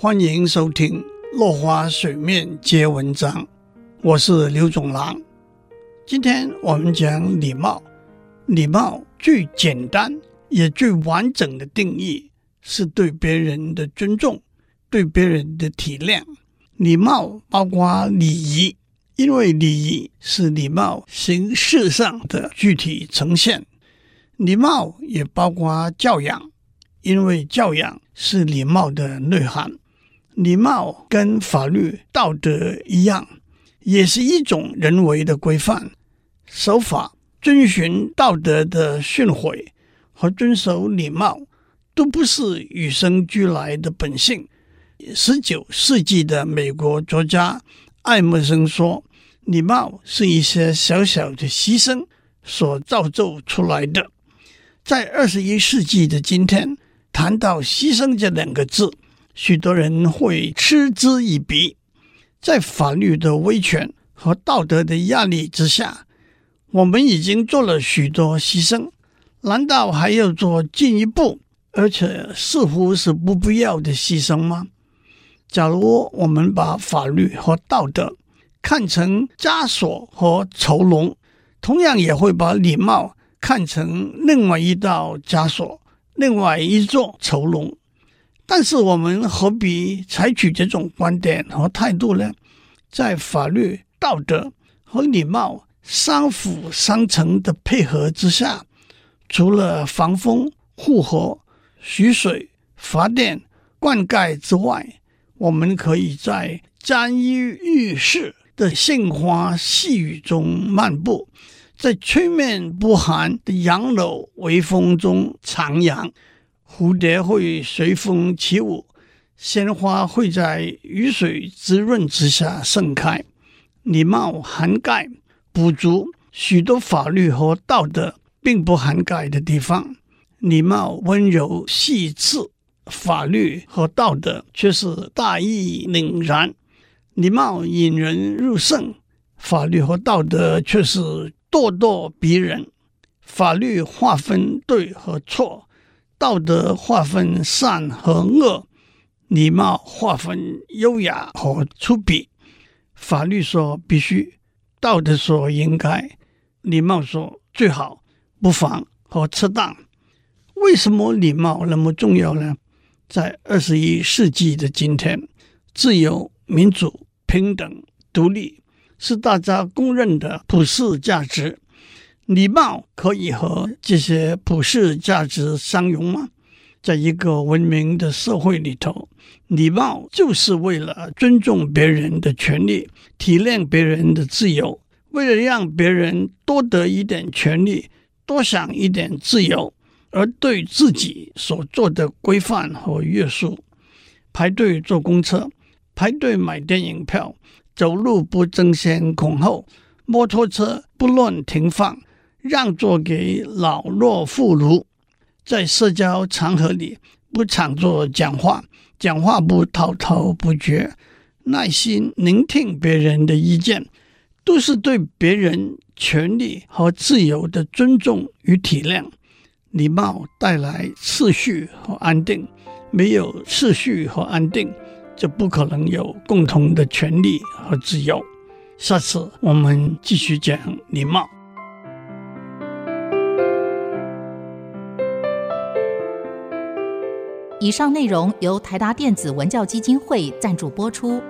欢迎收听《落花水面皆文章》，我是刘总郎。今天我们讲礼貌。礼貌最简单也最完整的定义是对别人的尊重，对别人的体谅。礼貌包括礼仪，因为礼仪是礼貌形式上的具体呈现。礼貌也包括教养，因为教养是礼貌的内涵。礼貌跟法律、道德一样，也是一种人为的规范。守法、遵循道德的训诲和遵守礼貌，都不是与生俱来的本性。十九世纪的美国作家爱默生说：“礼貌是一些小小的牺牲所造就出来的。”在二十一世纪的今天，谈到“牺牲”这两个字，许多人会嗤之以鼻。在法律的威权和道德的压力之下，我们已经做了许多牺牲，难道还要做进一步，而且似乎是不必要的牺牲吗？假如我们把法律和道德看成枷锁和囚笼，同样也会把礼貌。看成另外一道枷锁，另外一座囚笼，但是我们何必采取这种观点和态度呢？在法律、道德和礼貌相辅相成的配合之下，除了防风、护河、蓄水、发电、灌溉之外，我们可以在沾衣欲湿的杏花细雨中漫步。在吹面不寒的杨柳微风中徜徉，蝴蝶会随风起舞，鲜花会在雨水滋润之下盛开。礼貌涵盖补足许多法律和道德并不涵盖的地方。礼貌温柔细致，法律和道德却是大义凛然。礼貌引人入胜，法律和道德却是。咄咄逼人，法律划分对和错，道德划分善和恶，礼貌划分优雅和粗鄙。法律说必须，道德说应该，礼貌说最好、不妨和适当。为什么礼貌那么重要呢？在二十一世纪的今天，自由、民主、平等、独立。是大家公认的普世价值，礼貌可以和这些普世价值相融吗？在一个文明的社会里头，礼貌就是为了尊重别人的权利，体谅别人的自由，为了让别人多得一点权利，多享一点自由，而对自己所做的规范和约束。排队坐公车，排队买电影票。走路不争先恐后，摩托车不乱停放，让座给老弱妇孺，在社交场合里不抢座讲话，讲话不滔滔不绝，耐心聆听别人的意见，都是对别人权利和自由的尊重与体谅。礼貌带来秩序和安定，没有秩序和安定，就不可能有共同的权利和自由。下次我们继续讲礼貌。以上内容由台达电子文教基金会赞助播出。